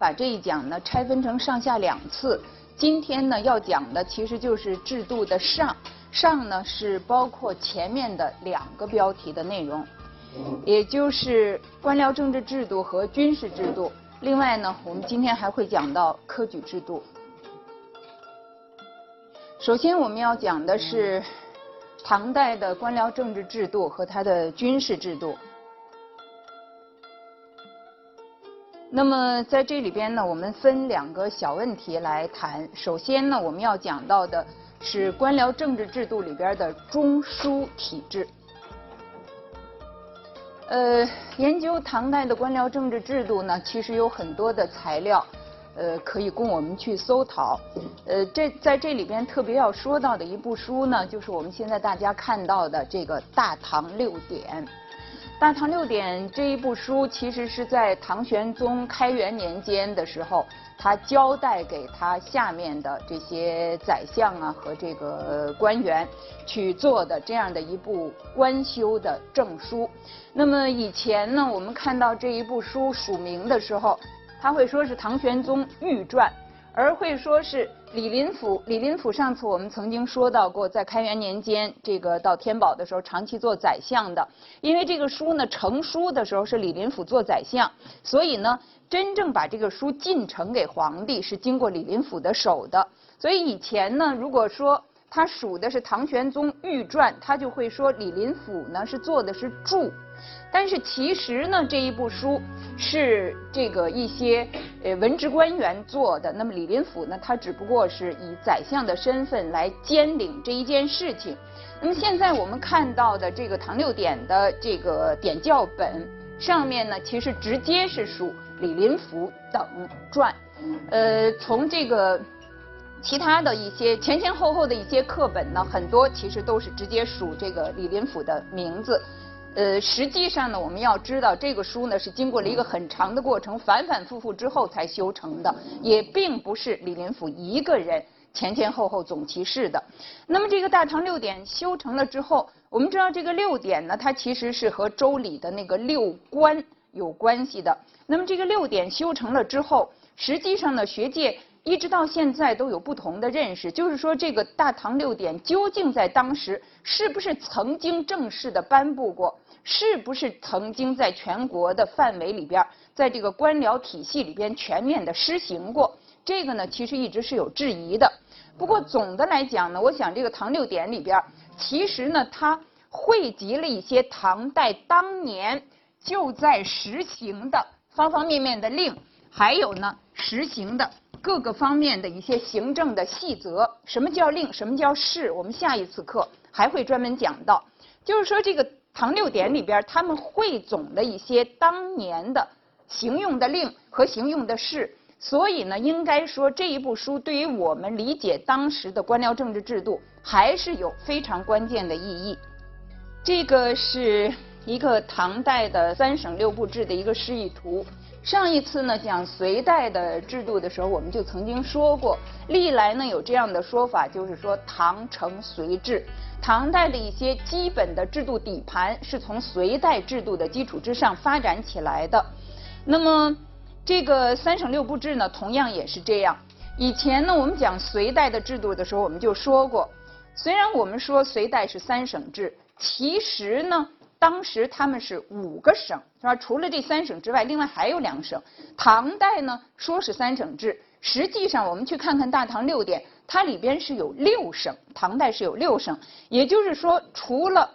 把这一讲呢拆分成上下两次。今天呢要讲的其实就是制度的上，上呢是包括前面的两个标题的内容，也就是官僚政治制度和军事制度。另外呢，我们今天还会讲到科举制度。首先我们要讲的是唐代的官僚政治制度和它的军事制度。那么在这里边呢，我们分两个小问题来谈。首先呢，我们要讲到的是官僚政治制度里边的中枢体制。呃，研究唐代的官僚政治制度呢，其实有很多的材料，呃，可以供我们去搜讨。呃，这在这里边特别要说到的一部书呢，就是我们现在大家看到的这个《大唐六典》。《大唐六典》这一部书，其实是在唐玄宗开元年间的时候，他交代给他下面的这些宰相啊和这个官员去做的这样的一部官修的证书。那么以前呢，我们看到这一部书署名的时候，他会说是唐玄宗御传。而会说是李林甫，李林甫上次我们曾经说到过，在开元年间，这个到天宝的时候，长期做宰相的。因为这个书呢，成书的时候是李林甫做宰相，所以呢，真正把这个书进呈给皇帝是经过李林甫的手的。所以以前呢，如果说他属的是唐玄宗御传，他就会说李林甫呢是做的是注。但是其实呢，这一部书是这个一些呃文职官员做的。那么李林甫呢，他只不过是以宰相的身份来兼领这一件事情。那么现在我们看到的这个《唐六典》的这个典教本上面呢，其实直接是属李林甫等传。呃，从这个其他的一些前前后后的一些课本呢，很多其实都是直接属这个李林甫的名字。呃，实际上呢，我们要知道这个书呢是经过了一个很长的过程，反反复复之后才修成的，也并不是李林甫一个人前前后后总其事的。那么这个《大唐六典》修成了之后，我们知道这个六典呢，它其实是和周礼的那个六官有关系的。那么这个六典修成了之后，实际上呢，学界一直到现在都有不同的认识，就是说这个《大唐六典》究竟在当时是不是曾经正式的颁布过？是不是曾经在全国的范围里边，在这个官僚体系里边全面的施行过？这个呢，其实一直是有质疑的。不过总的来讲呢，我想这个《唐六典》里边，其实呢，它汇集了一些唐代当年就在实行的方方面面的令，还有呢，实行的各个方面的一些行政的细则。什么叫令？什么叫事？我们下一次课还会专门讲到。就是说这个。唐六典里边，他们汇总的一些当年的行用的令和行用的事，所以呢，应该说这一部书对于我们理解当时的官僚政治制度还是有非常关键的意义。这个是一个唐代的三省六部制的一个示意图。上一次呢讲隋代的制度的时候，我们就曾经说过，历来呢有这样的说法，就是说唐承隋制。唐代的一些基本的制度底盘是从隋代制度的基础之上发展起来的。那么，这个三省六部制呢，同样也是这样。以前呢，我们讲隋代的制度的时候，我们就说过，虽然我们说隋代是三省制，其实呢，当时他们是五个省，是吧？除了这三省之外，另外还有两省。唐代呢，说是三省制，实际上我们去看看《大唐六典》。它里边是有六省，唐代是有六省，也就是说，除了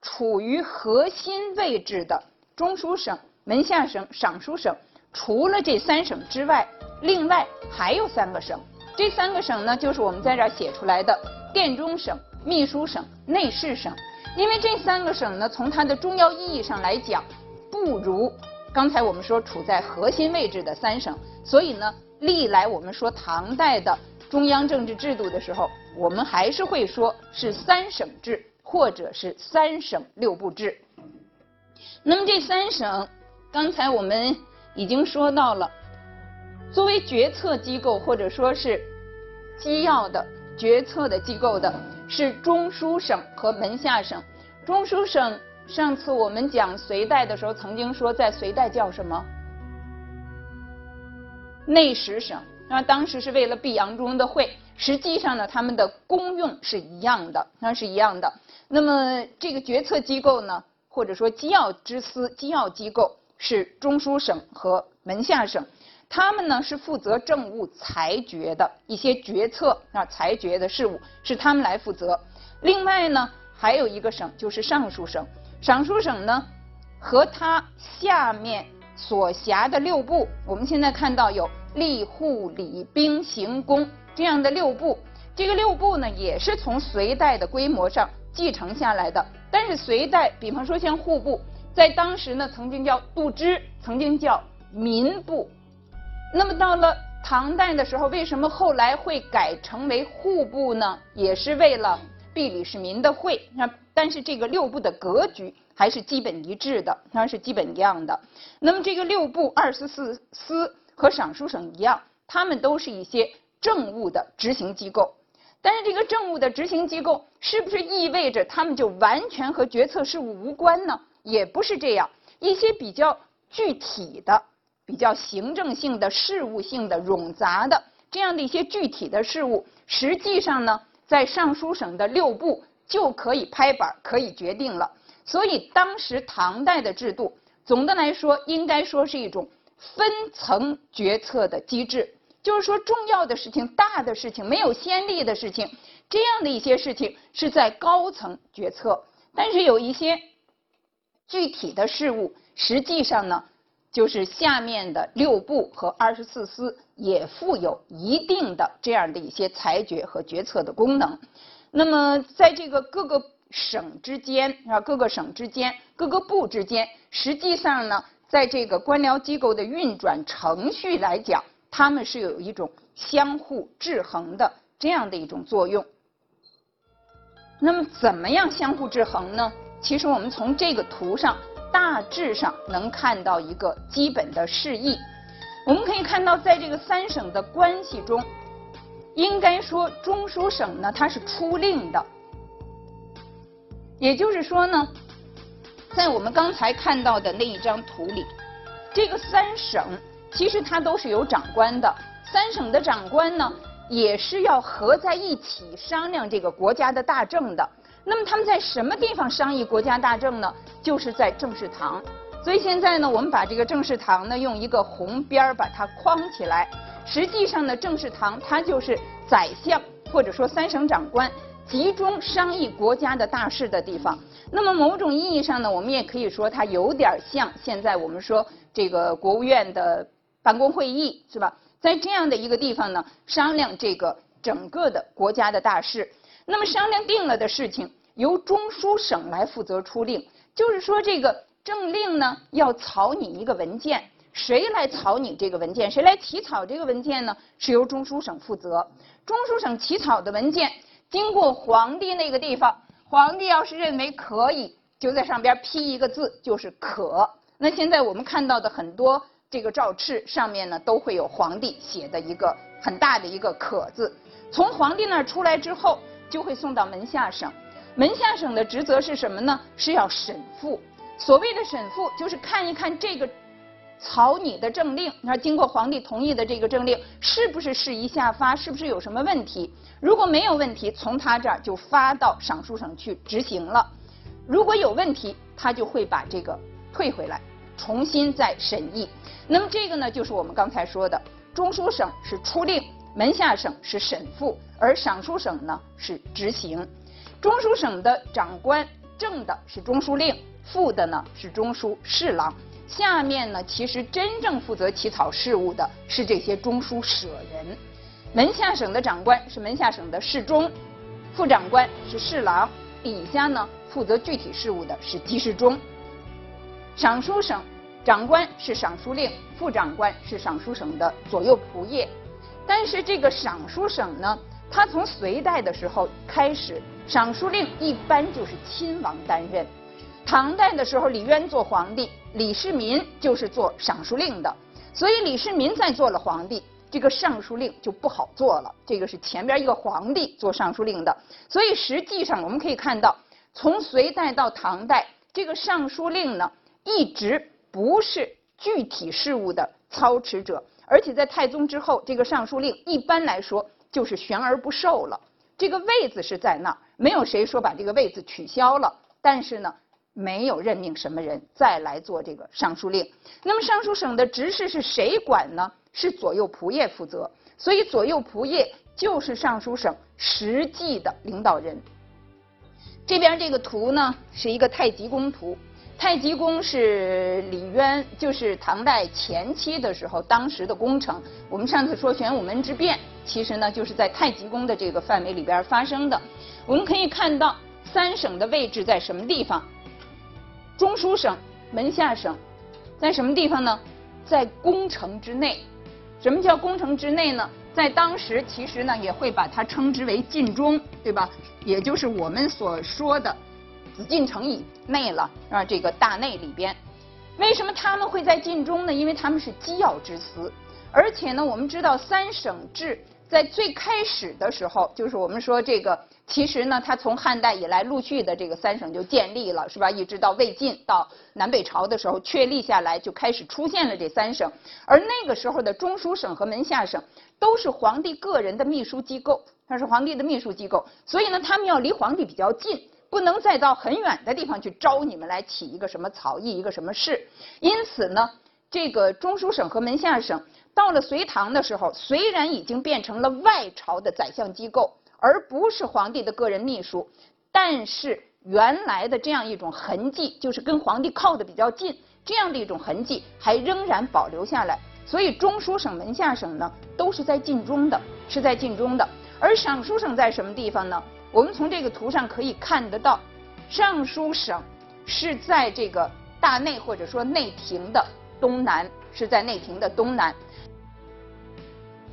处于核心位置的中书省、门下省、尚书省，除了这三省之外，另外还有三个省。这三个省呢，就是我们在这儿写出来的殿中省、秘书省、内侍省。因为这三个省呢，从它的重要意义上来讲，不如刚才我们说处在核心位置的三省，所以呢，历来我们说唐代的。中央政治制度的时候，我们还是会说是三省制，或者是三省六部制。那么这三省，刚才我们已经说到了，作为决策机构或者说是机要的决策的机构的，是中书省和门下省。中书省上次我们讲隋代的时候，曾经说在隋代叫什么？内史省，那当时是为了避扬中的会，实际上呢，他们的功用是一样的，那是一样的。那么这个决策机构呢，或者说机要之司、机要机构是中书省和门下省，他们呢是负责政务裁决的一些决策啊，裁决的事务是他们来负责。另外呢，还有一个省就是尚书省，尚书省呢和它下面所辖的六部，我们现在看到有吏、户、礼、兵、刑、工这样的六部，这个六部呢也是从隋代的规模上。继承下来的，但是隋代，比方说像户部，在当时呢，曾经叫度支，曾经叫民部。那么到了唐代的时候，为什么后来会改成为户部呢？也是为了避李世民的讳。那但是这个六部的格局还是基本一致的，它是基本一样的。那么这个六部二十四司和尚书省一样，他们都是一些政务的执行机构。但是这个政务的执行机构是不是意味着他们就完全和决策事务无关呢？也不是这样，一些比较具体的、比较行政性的事务性的冗杂的这样的一些具体的事务，实际上呢，在尚书省的六部就可以拍板可以决定了。所以当时唐代的制度，总的来说应该说是一种分层决策的机制。就是说，重要的事情、大的事情、没有先例的事情，这样的一些事情是在高层决策；但是有一些具体的事物，实际上呢，就是下面的六部和二十四司也负有一定的这样的一些裁决和决策的功能。那么，在这个各个省之间啊，各个省之间、各个部之间，实际上呢，在这个官僚机构的运转程序来讲。他们是有一种相互制衡的这样的一种作用。那么，怎么样相互制衡呢？其实我们从这个图上大致上能看到一个基本的示意。我们可以看到，在这个三省的关系中，应该说中书省呢，它是出令的。也就是说呢，在我们刚才看到的那一张图里，这个三省。其实它都是有长官的，三省的长官呢，也是要合在一起商量这个国家的大政的。那么他们在什么地方商议国家大政呢？就是在政事堂。所以现在呢，我们把这个政事堂呢，用一个红边把它框起来。实际上呢，政事堂它就是宰相或者说三省长官集中商议国家的大事的地方。那么某种意义上呢，我们也可以说它有点像现在我们说这个国务院的。办公会议是吧？在这样的一个地方呢，商量这个整个的国家的大事。那么商量定了的事情，由中书省来负责出令。就是说，这个政令呢，要草拟一个文件，谁来草拟这个文件？谁来起草这个文件呢？是由中书省负责。中书省起草的文件，经过皇帝那个地方，皇帝要是认为可以，就在上边批一个字，就是可。那现在我们看到的很多。这个诏敕上面呢，都会有皇帝写的一个很大的一个“可”字。从皇帝那儿出来之后，就会送到门下省。门下省的职责是什么呢？是要审复。所谓的审复，就是看一看这个草拟的政令，那经过皇帝同意的这个政令，是不是适宜下发，是不是有什么问题？如果没有问题，从他这儿就发到尚书省去执行了。如果有问题，他就会把这个退回来。重新再审议，那么这个呢，就是我们刚才说的，中书省是出令，门下省是审复，而尚书省呢是执行。中书省的长官正的是中书令，副的呢是中书侍郎，下面呢其实真正负责起草事务的是这些中书舍人。门下省的长官是门下省的侍中，副长官是侍郎，底下呢负责具体事务的是机事中。尚书省长官是尚书令，副长官是尚书省的左右仆射。但是这个尚书省呢，它从隋代的时候开始，尚书令一般就是亲王担任。唐代的时候，李渊做皇帝，李世民就是做尚书令的。所以李世民在做了皇帝，这个尚书令就不好做了。这个是前边一个皇帝做尚书令的。所以实际上我们可以看到，从隋代到唐代，这个尚书令呢。一直不是具体事务的操持者。而且在太宗之后，这个尚书令一般来说就是悬而不受了。这个位子是在那儿，没有谁说把这个位子取消了。但是呢，没有任命什么人再来做这个尚书令。那么尚书省的执事是谁管呢？是左右仆射负责。所以左右仆射就是尚书省实际的领导人。这边这个图呢，是一个太极宫图。太极宫是李渊，就是唐代前期的时候，当时的工程。我们上次说玄武门之变，其实呢就是在太极宫的这个范围里边发生的。我们可以看到三省的位置在什么地方？中书省、门下省在什么地方呢？在宫城之内。什么叫宫城之内呢？在当时其实呢也会把它称之为晋中，对吧？也就是我们所说的。紫禁城以内了啊，这个大内里边，为什么他们会在晋中呢？因为他们是机要之司，而且呢，我们知道三省制在最开始的时候，就是我们说这个，其实呢，它从汉代以来陆续的这个三省就建立了，是吧？一直到魏晋到南北朝的时候确立下来，就开始出现了这三省。而那个时候的中书省和门下省都是皇帝个人的秘书机构，它是皇帝的秘书机构，所以呢，他们要离皇帝比较近。不能再到很远的地方去招你们来起一个什么草议一个什么事，因此呢，这个中书省和门下省到了隋唐的时候，虽然已经变成了外朝的宰相机构，而不是皇帝的个人秘书，但是原来的这样一种痕迹，就是跟皇帝靠的比较近这样的一种痕迹，还仍然保留下来。所以中书省、门下省呢，都是在晋中的，是在晋中的。而尚书省在什么地方呢？我们从这个图上可以看得到，尚书省是在这个大内或者说内廷的东南，是在内廷的东南。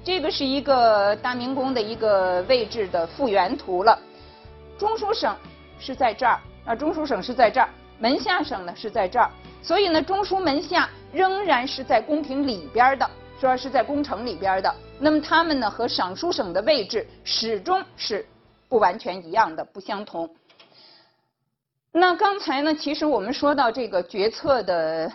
这个是一个大明宫的一个位置的复原图了。中书省是在这儿，啊，中书省是在这儿，门下省呢是在这儿，所以呢，中书门下仍然是在宫廷里边的，说是在宫城里边的。那么他们呢和尚书省的位置始终是。不完全一样的，不相同。那刚才呢，其实我们说到这个决策的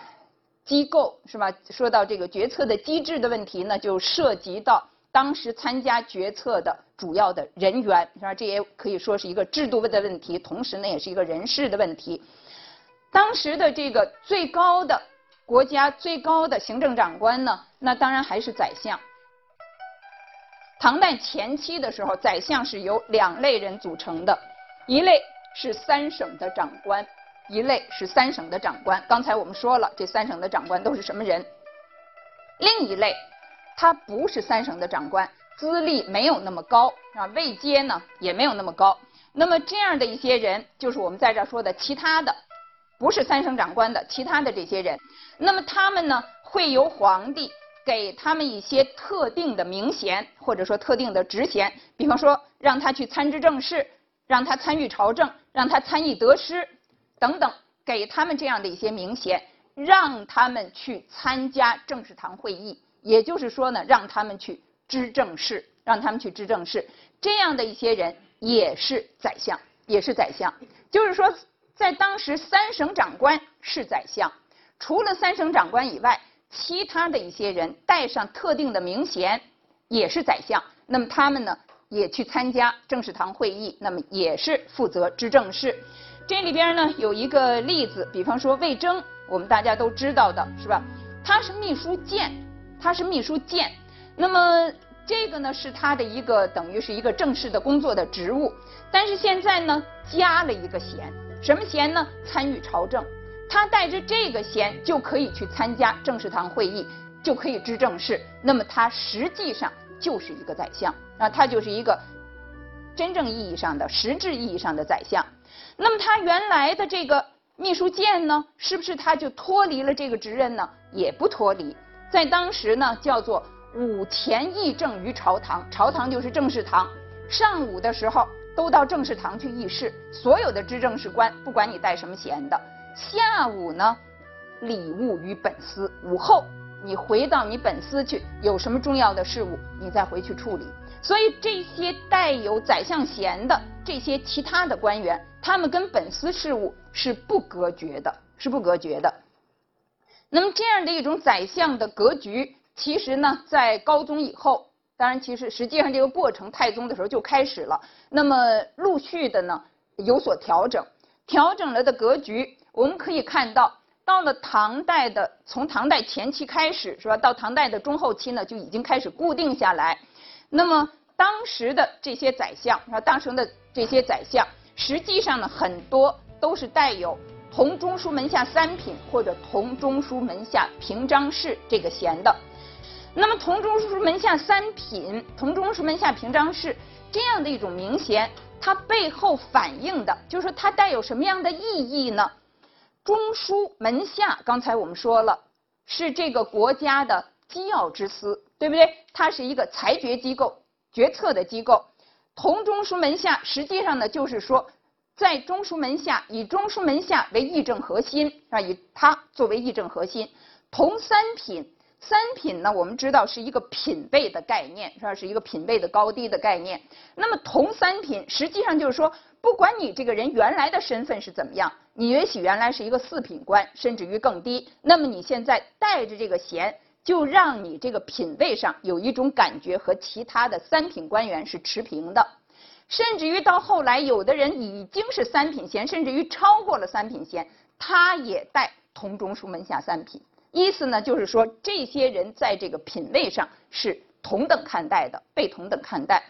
机构是吧？说到这个决策的机制的问题呢，就涉及到当时参加决策的主要的人员是吧？这也可以说是一个制度的问题，同时呢，也是一个人事的问题。当时的这个最高的国家最高的行政长官呢，那当然还是宰相。唐代前期的时候，宰相是由两类人组成的，一类是三省的长官，一类是三省的长官。刚才我们说了，这三省的长官都是什么人？另一类，他不是三省的长官，资历没有那么高啊，位阶呢也没有那么高。那么这样的一些人，就是我们在这说的其他的，不是三省长官的其他的这些人。那么他们呢，会由皇帝。给他们一些特定的名衔，或者说特定的职衔，比方说让他去参知政事，让他参与朝政，让他参议得失等等，给他们这样的一些名衔，让他们去参加政事堂会议，也就是说呢，让他们去知政事，让他们去知政事，这样的一些人也是宰相，也是宰相。就是说，在当时三省长官是宰相，除了三省长官以外。其他的一些人带上特定的名衔，也是宰相。那么他们呢，也去参加政事堂会议，那么也是负责知政事。这里边呢有一个例子，比方说魏征，我们大家都知道的是吧？他是秘书监，他是秘书监。那么这个呢是他的一个等于是一个正式的工作的职务。但是现在呢加了一个衔，什么衔呢？参与朝政。他带着这个衔就可以去参加政事堂会议，就可以知政事。那么他实际上就是一个宰相啊，他就是一个真正意义上的、实质意义上的宰相。那么他原来的这个秘书监呢，是不是他就脱离了这个职任呢？也不脱离，在当时呢叫做午前议政于朝堂，朝堂就是政事堂。上午的时候都到政事堂去议事，所有的知政事官，不管你带什么衔的。下午呢，礼物于本司。午后你回到你本司去，有什么重要的事务，你再回去处理。所以这些带有宰相衔的这些其他的官员，他们跟本司事务是不隔绝的，是不隔绝的。那么这样的一种宰相的格局，其实呢，在高宗以后，当然其实实际上这个过程太宗的时候就开始了。那么陆续的呢有所调整，调整了的格局，我们可以看到，到了唐代的从唐代前期开始是吧？到唐代的中后期呢，就已经开始固定下来。那么当时的这些宰相啊，当时的这些宰相，实际上呢很多都是带有同中书门下三品或者同中书门下平章事这个衔的。那么同中书门下三品、同中书门下平章事这样的一种名衔，它背后反映的就是说它带有什么样的意义呢？中书门下，刚才我们说了，是这个国家的机要之司，对不对？它是一个裁决机构、决策的机构。同中书门下，实际上呢，就是说，在中书门下，以中书门下为议政核心，啊，以它作为议政核心。同三品。三品呢，我们知道是一个品位的概念，是吧？是一个品位的高低的概念。那么同三品，实际上就是说，不管你这个人原来的身份是怎么样，你也许原来是一个四品官，甚至于更低，那么你现在带着这个衔，就让你这个品位上有一种感觉和其他的三品官员是持平的。甚至于到后来，有的人已经是三品衔，甚至于超过了三品衔，他也带同中书门下三品。意思呢，就是说这些人在这个品位上是同等看待的，被同等看待。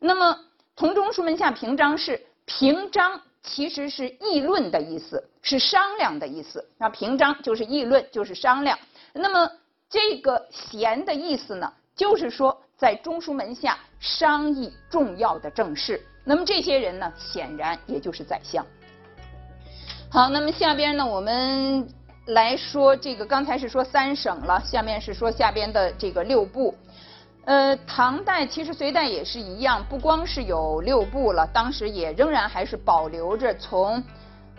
那么同中书门下平章事，平章其实是议论的意思，是商量的意思。那平章就是议论，就是商量。那么这个贤的意思呢，就是说在中书门下商议重要的政事。那么这些人呢，显然也就是宰相。好，那么下边呢，我们。来说这个，刚才是说三省了，下面是说下边的这个六部。呃，唐代其实隋代也是一样，不光是有六部了，当时也仍然还是保留着从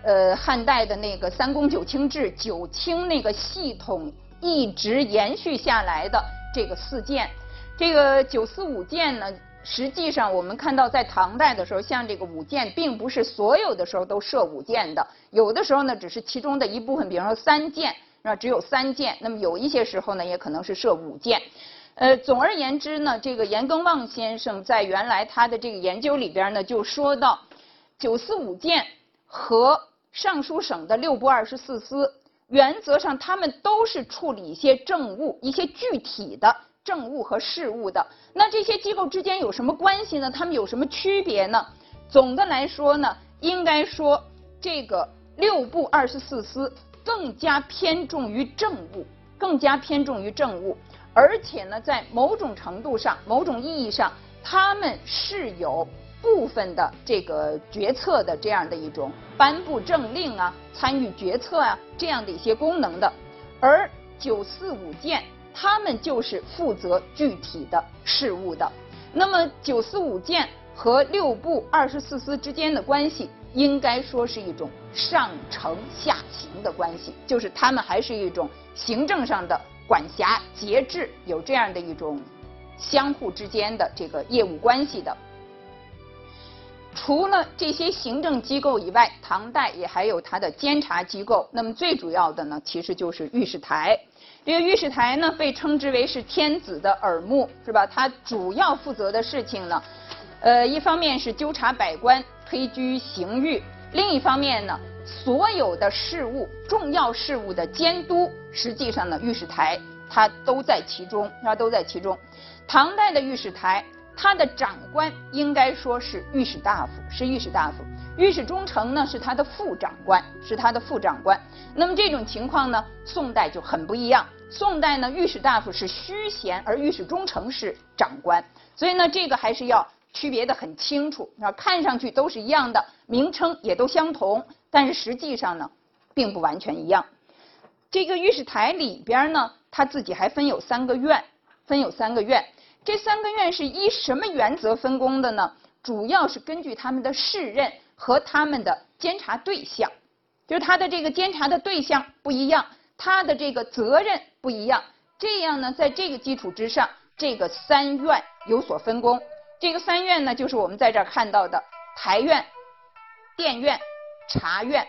呃汉代的那个三公九卿制，九卿那个系统一直延续下来的这个四件。这个九司五件呢。实际上，我们看到在唐代的时候，像这个五谏，并不是所有的时候都设五谏的，有的时候呢，只是其中的一部分，比方说三谏，那只有三谏。那么有一些时候呢，也可能是设五谏。呃，总而言之呢，这个严耕望先生在原来他的这个研究里边呢，就说到九四五谏和尚书省的六部二十四司，原则上他们都是处理一些政务，一些具体的。政务和事务的，那这些机构之间有什么关系呢？他们有什么区别呢？总的来说呢，应该说这个六部二十四司更加偏重于政务，更加偏重于政务，而且呢，在某种程度上、某种意义上，他们是有部分的这个决策的这样的一种颁布政令啊、参与决策啊这样的一些功能的，而九四五件。他们就是负责具体的事务的。那么九四五舰和六部二十四司之间的关系，应该说是一种上承下行的关系，就是他们还是一种行政上的管辖节制，有这样的一种相互之间的这个业务关系的。除了这些行政机构以外，唐代也还有它的监察机构。那么最主要的呢，其实就是御史台。这个御史台呢，被称之为是天子的耳目，是吧？它主要负责的事情呢，呃，一方面是纠察百官、推居刑狱；另一方面呢，所有的事务、重要事务的监督，实际上呢，御史台它都在其中，它都在其中。唐代的御史台，他的长官应该说是御史大夫，是御史大夫。御史中丞呢是他的副长官，是他的副长官。那么这种情况呢，宋代就很不一样。宋代呢，御史大夫是虚衔，而御史中丞是长官。所以呢，这个还是要区别的很清楚。啊，看上去都是一样的，名称也都相同，但是实际上呢，并不完全一样。这个御史台里边呢，他自己还分有三个院，分有三个院。这三个院是依什么原则分工的呢？主要是根据他们的世任。和他们的监察对象，就是他的这个监察的对象不一样，他的这个责任不一样。这样呢，在这个基础之上，这个三院有所分工。这个三院呢，就是我们在这儿看到的台院、殿院、察院。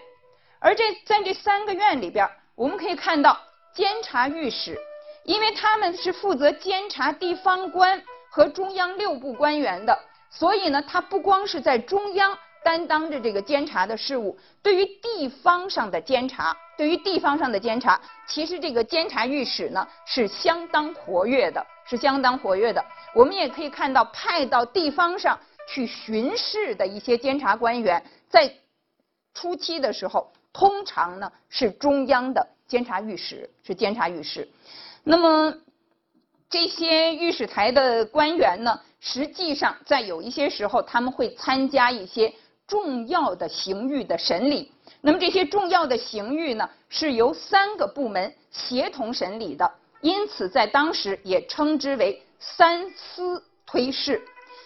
而这在这三个院里边，我们可以看到监察御史因为他们是负责监察地方官和中央六部官员的，所以呢，他不光是在中央担当着这个监察的事务，对于地方上的监察，对于地方上的监察，其实这个监察御史呢是相当活跃的，是相当活跃的。我们也可以看到，派到地方上去巡视的一些监察官员，在初期的时候，通常呢是中央的监察御史，是监察御史。那么这些御史台的官员呢，实际上在有一些时候，他们会参加一些重要的刑狱的审理。那么这些重要的刑狱呢，是由三个部门协同审理的，因此在当时也称之为三司推事。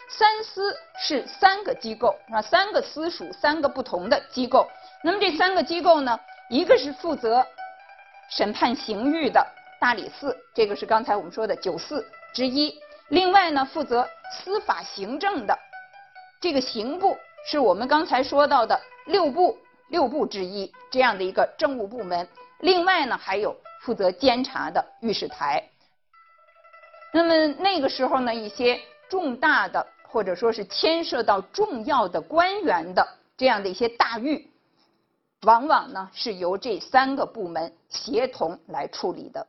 三司是三个机构，啊，三个司属三个不同的机构。那么这三个机构呢，一个是负责审判刑狱的。大理寺，这个是刚才我们说的九寺之一。另外呢，负责司法行政的这个刑部，是我们刚才说到的六部六部之一这样的一个政务部门。另外呢，还有负责监察的御史台。那么那个时候呢，一些重大的或者说是牵涉到重要的官员的这样的一些大狱，往往呢是由这三个部门协同来处理的。